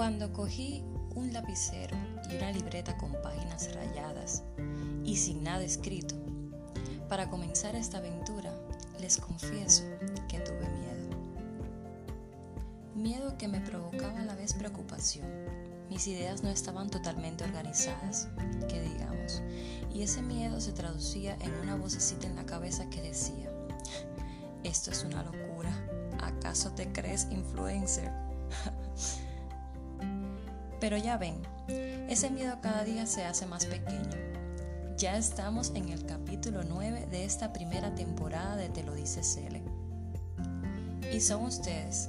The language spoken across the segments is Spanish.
Cuando cogí un lapicero y una libreta con páginas rayadas y sin nada escrito, para comenzar esta aventura, les confieso que tuve miedo. Miedo que me provocaba a la vez preocupación. Mis ideas no estaban totalmente organizadas, que digamos, y ese miedo se traducía en una vocecita en la cabeza que decía, esto es una locura, ¿acaso te crees influencer? Pero ya ven, ese miedo cada día se hace más pequeño. Ya estamos en el capítulo 9 de esta primera temporada de Te lo dice Cele. Y son ustedes,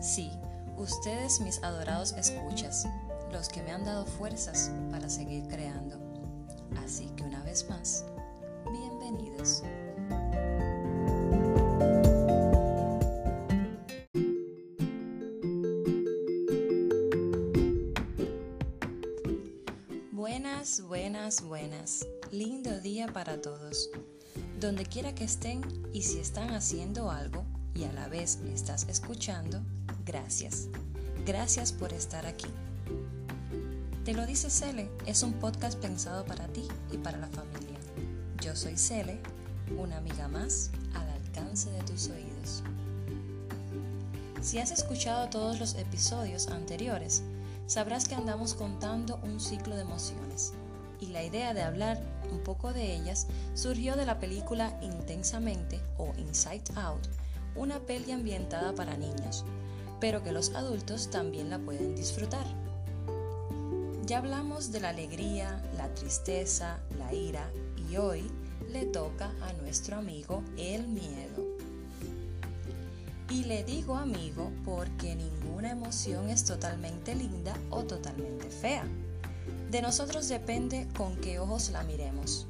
sí, ustedes mis adorados escuchas, los que me han dado fuerzas para seguir creando. Así que una vez más, bienvenidos. Buenas. Lindo día para todos. Donde quiera que estén y si están haciendo algo y a la vez estás escuchando, gracias. Gracias por estar aquí. Te lo dice Cele es un podcast pensado para ti y para la familia. Yo soy Cele, una amiga más al alcance de tus oídos. Si has escuchado todos los episodios anteriores, sabrás que andamos contando un ciclo de emociones y la idea de hablar un poco de ellas surgió de la película Intensamente o Inside Out, una peli ambientada para niños, pero que los adultos también la pueden disfrutar. Ya hablamos de la alegría, la tristeza, la ira y hoy le toca a nuestro amigo el miedo. Y le digo amigo porque ninguna emoción es totalmente linda o totalmente fea. De nosotros depende con qué ojos la miremos.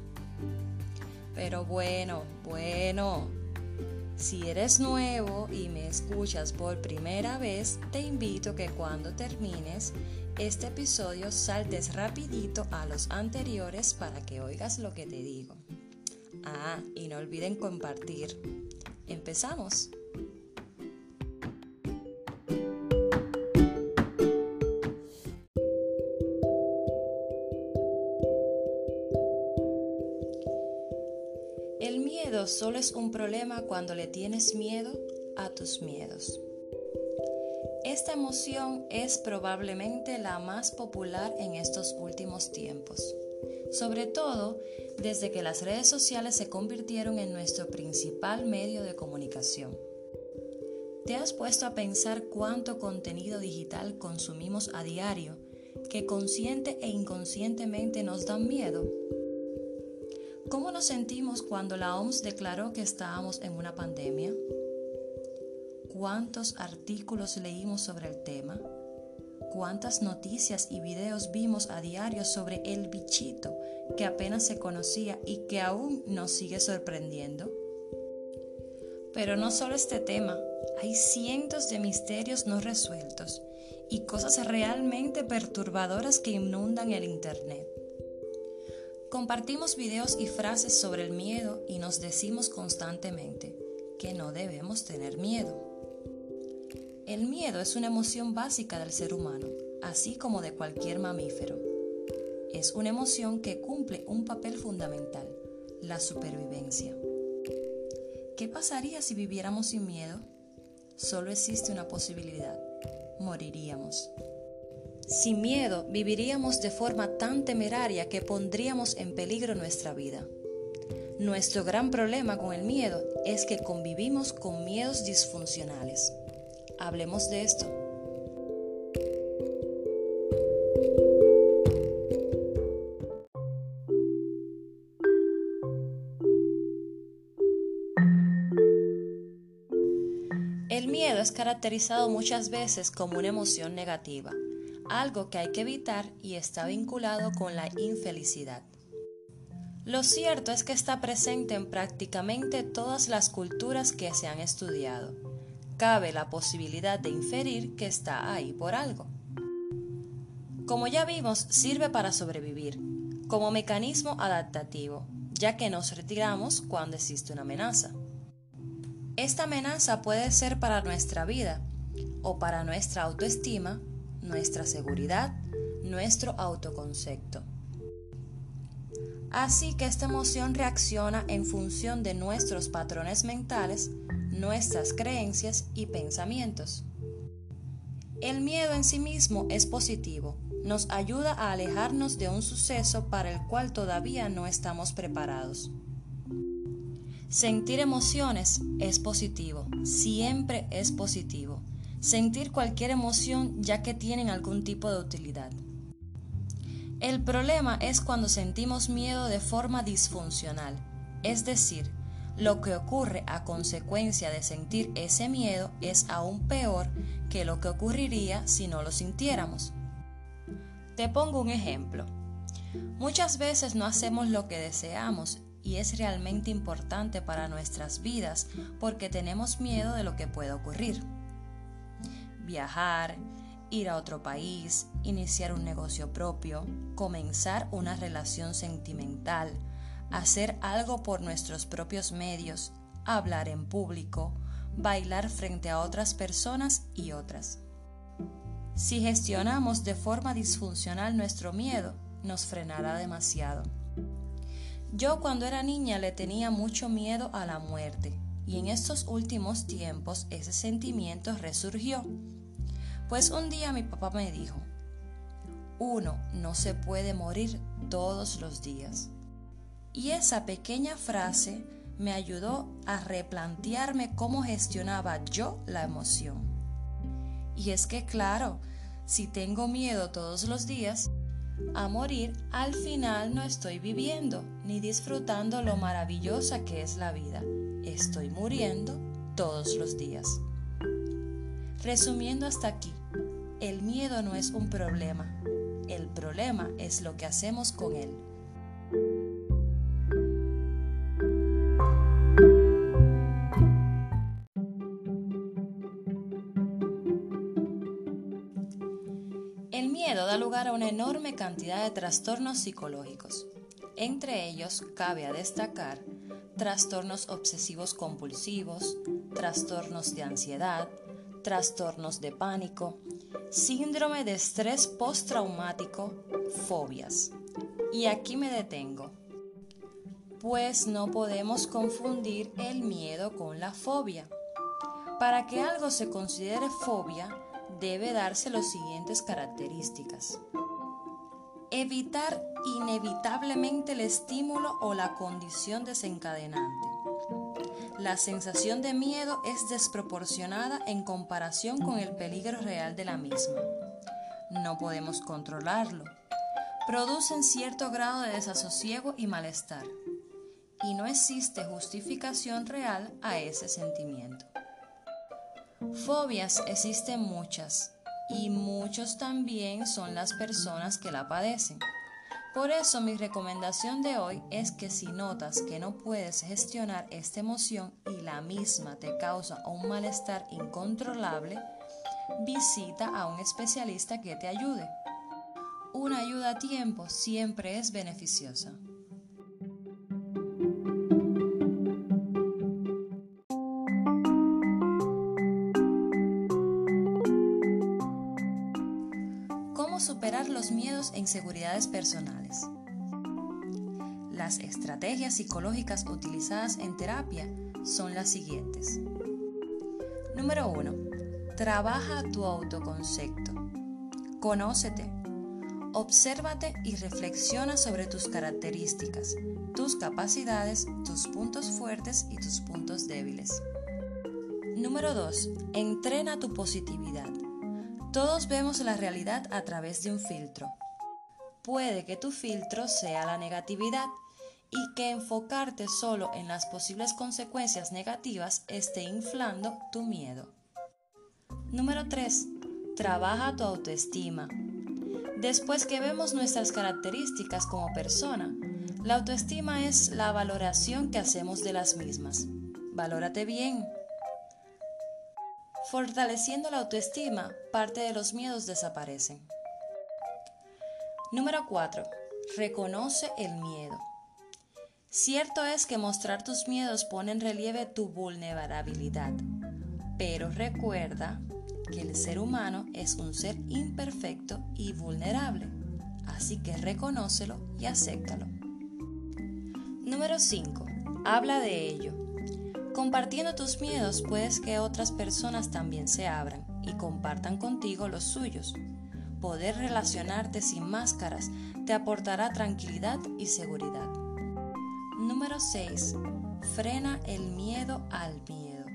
Pero bueno, bueno, si eres nuevo y me escuchas por primera vez, te invito que cuando termines este episodio saltes rapidito a los anteriores para que oigas lo que te digo. Ah, y no olviden compartir. Empezamos. Miedo solo es un problema cuando le tienes miedo a tus miedos. Esta emoción es probablemente la más popular en estos últimos tiempos, sobre todo desde que las redes sociales se convirtieron en nuestro principal medio de comunicación. ¿Te has puesto a pensar cuánto contenido digital consumimos a diario que consciente e inconscientemente nos dan miedo? ¿Cómo nos sentimos cuando la OMS declaró que estábamos en una pandemia? ¿Cuántos artículos leímos sobre el tema? ¿Cuántas noticias y videos vimos a diario sobre el bichito que apenas se conocía y que aún nos sigue sorprendiendo? Pero no solo este tema, hay cientos de misterios no resueltos y cosas realmente perturbadoras que inundan el Internet. Compartimos videos y frases sobre el miedo y nos decimos constantemente que no debemos tener miedo. El miedo es una emoción básica del ser humano, así como de cualquier mamífero. Es una emoción que cumple un papel fundamental, la supervivencia. ¿Qué pasaría si viviéramos sin miedo? Solo existe una posibilidad, moriríamos. Sin miedo viviríamos de forma tan temeraria que pondríamos en peligro nuestra vida. Nuestro gran problema con el miedo es que convivimos con miedos disfuncionales. Hablemos de esto. El miedo es caracterizado muchas veces como una emoción negativa algo que hay que evitar y está vinculado con la infelicidad. Lo cierto es que está presente en prácticamente todas las culturas que se han estudiado. Cabe la posibilidad de inferir que está ahí por algo. Como ya vimos, sirve para sobrevivir, como mecanismo adaptativo, ya que nos retiramos cuando existe una amenaza. Esta amenaza puede ser para nuestra vida o para nuestra autoestima nuestra seguridad, nuestro autoconcepto. Así que esta emoción reacciona en función de nuestros patrones mentales, nuestras creencias y pensamientos. El miedo en sí mismo es positivo, nos ayuda a alejarnos de un suceso para el cual todavía no estamos preparados. Sentir emociones es positivo, siempre es positivo. Sentir cualquier emoción ya que tienen algún tipo de utilidad. El problema es cuando sentimos miedo de forma disfuncional, es decir, lo que ocurre a consecuencia de sentir ese miedo es aún peor que lo que ocurriría si no lo sintiéramos. Te pongo un ejemplo. Muchas veces no hacemos lo que deseamos y es realmente importante para nuestras vidas porque tenemos miedo de lo que puede ocurrir. Viajar, ir a otro país, iniciar un negocio propio, comenzar una relación sentimental, hacer algo por nuestros propios medios, hablar en público, bailar frente a otras personas y otras. Si gestionamos de forma disfuncional nuestro miedo, nos frenará demasiado. Yo cuando era niña le tenía mucho miedo a la muerte y en estos últimos tiempos ese sentimiento resurgió. Pues un día mi papá me dijo, uno no se puede morir todos los días. Y esa pequeña frase me ayudó a replantearme cómo gestionaba yo la emoción. Y es que claro, si tengo miedo todos los días a morir, al final no estoy viviendo ni disfrutando lo maravillosa que es la vida. Estoy muriendo todos los días. Resumiendo hasta aquí, el miedo no es un problema, el problema es lo que hacemos con él. El miedo da lugar a una enorme cantidad de trastornos psicológicos. Entre ellos cabe a destacar trastornos obsesivos compulsivos, trastornos de ansiedad, trastornos de pánico, síndrome de estrés postraumático, fobias. Y aquí me detengo, pues no podemos confundir el miedo con la fobia. Para que algo se considere fobia, debe darse las siguientes características. Evitar inevitablemente el estímulo o la condición desencadenante. La sensación de miedo es desproporcionada en comparación con el peligro real de la misma. No podemos controlarlo. Producen cierto grado de desasosiego y malestar. Y no existe justificación real a ese sentimiento. Fobias existen muchas y muchos también son las personas que la padecen. Por eso mi recomendación de hoy es que si notas que no puedes gestionar esta emoción y la misma te causa un malestar incontrolable, visita a un especialista que te ayude. Una ayuda a tiempo siempre es beneficiosa. Los miedos e inseguridades personales. Las estrategias psicológicas utilizadas en terapia son las siguientes. Número 1. Trabaja tu autoconcepto. Conócete. Obsérvate y reflexiona sobre tus características, tus capacidades, tus puntos fuertes y tus puntos débiles. Número 2. Entrena tu positividad. Todos vemos la realidad a través de un filtro. Puede que tu filtro sea la negatividad y que enfocarte solo en las posibles consecuencias negativas esté inflando tu miedo. Número 3. Trabaja tu autoestima. Después que vemos nuestras características como persona, la autoestima es la valoración que hacemos de las mismas. Valórate bien, Fortaleciendo la autoestima, parte de los miedos desaparecen. Número 4. Reconoce el miedo. Cierto es que mostrar tus miedos pone en relieve tu vulnerabilidad, pero recuerda que el ser humano es un ser imperfecto y vulnerable, así que reconócelo y acéptalo. Número 5. Habla de ello. Compartiendo tus miedos puedes que otras personas también se abran y compartan contigo los suyos. Poder relacionarte sin máscaras te aportará tranquilidad y seguridad. Número 6. Frena el miedo al miedo.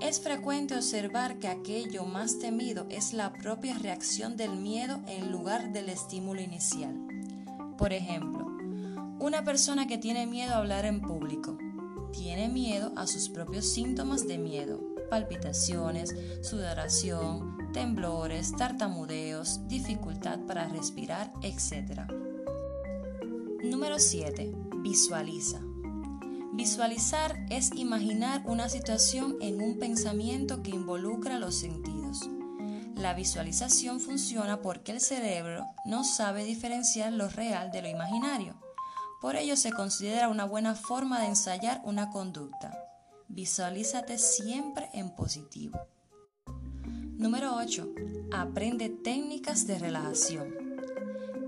Es frecuente observar que aquello más temido es la propia reacción del miedo en lugar del estímulo inicial. Por ejemplo, una persona que tiene miedo a hablar en público tiene miedo a sus propios síntomas de miedo, palpitaciones, sudoración, temblores, tartamudeos, dificultad para respirar, etc. Número 7. Visualiza. Visualizar es imaginar una situación en un pensamiento que involucra los sentidos. La visualización funciona porque el cerebro no sabe diferenciar lo real de lo imaginario. Por ello se considera una buena forma de ensayar una conducta. Visualízate siempre en positivo. Número 8. Aprende técnicas de relajación.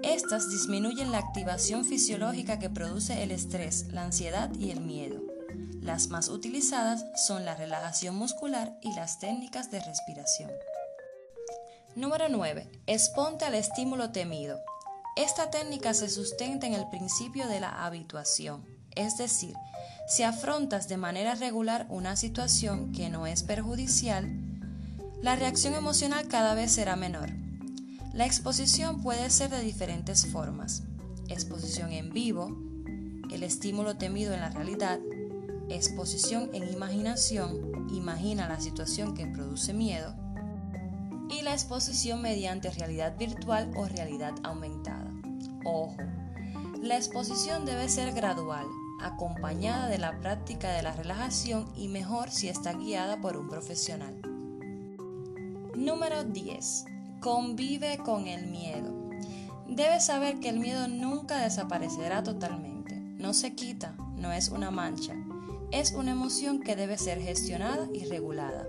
Estas disminuyen la activación fisiológica que produce el estrés, la ansiedad y el miedo. Las más utilizadas son la relajación muscular y las técnicas de respiración. Número 9. Exponte al estímulo temido. Esta técnica se sustenta en el principio de la habituación, es decir, si afrontas de manera regular una situación que no es perjudicial, la reacción emocional cada vez será menor. La exposición puede ser de diferentes formas. Exposición en vivo, el estímulo temido en la realidad, exposición en imaginación, imagina la situación que produce miedo, y la exposición mediante realidad virtual o realidad aumentada. Ojo, la exposición debe ser gradual, acompañada de la práctica de la relajación y mejor si está guiada por un profesional. Número 10. Convive con el miedo. Debes saber que el miedo nunca desaparecerá totalmente. No se quita, no es una mancha. Es una emoción que debe ser gestionada y regulada.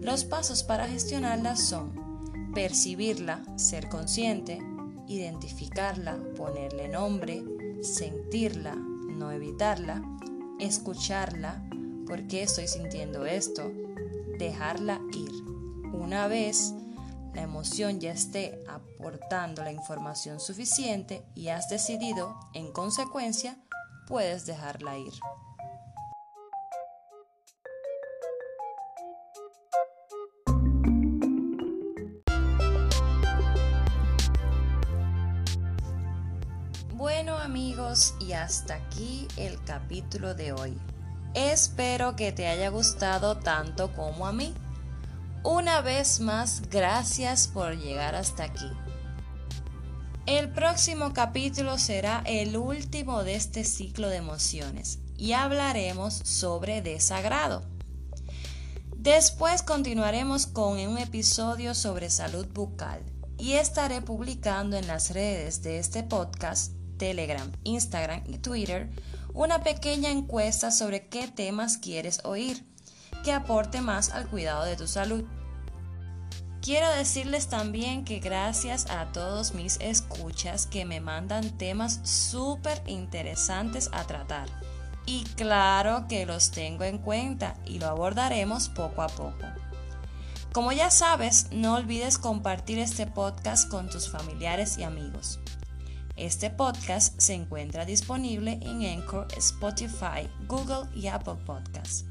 Los pasos para gestionarla son percibirla, ser consciente, identificarla, ponerle nombre, sentirla, no evitarla, escucharla, ¿por qué estoy sintiendo esto? Dejarla ir. Una vez la emoción ya esté aportando la información suficiente y has decidido, en consecuencia, puedes dejarla ir. Bueno amigos, y hasta aquí el capítulo de hoy. Espero que te haya gustado tanto como a mí. Una vez más, gracias por llegar hasta aquí. El próximo capítulo será el último de este ciclo de emociones y hablaremos sobre desagrado. Después continuaremos con un episodio sobre salud bucal y estaré publicando en las redes de este podcast, Telegram, Instagram y Twitter, una pequeña encuesta sobre qué temas quieres oír que aporte más al cuidado de tu salud. Quiero decirles también que gracias a todos mis escuchas que me mandan temas súper interesantes a tratar. Y claro que los tengo en cuenta y lo abordaremos poco a poco. Como ya sabes, no olvides compartir este podcast con tus familiares y amigos. Este podcast se encuentra disponible en Anchor, Spotify, Google y Apple Podcasts.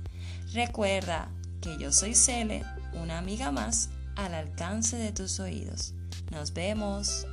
Recuerda que yo soy Cele, una amiga más al alcance de tus oídos. Nos vemos.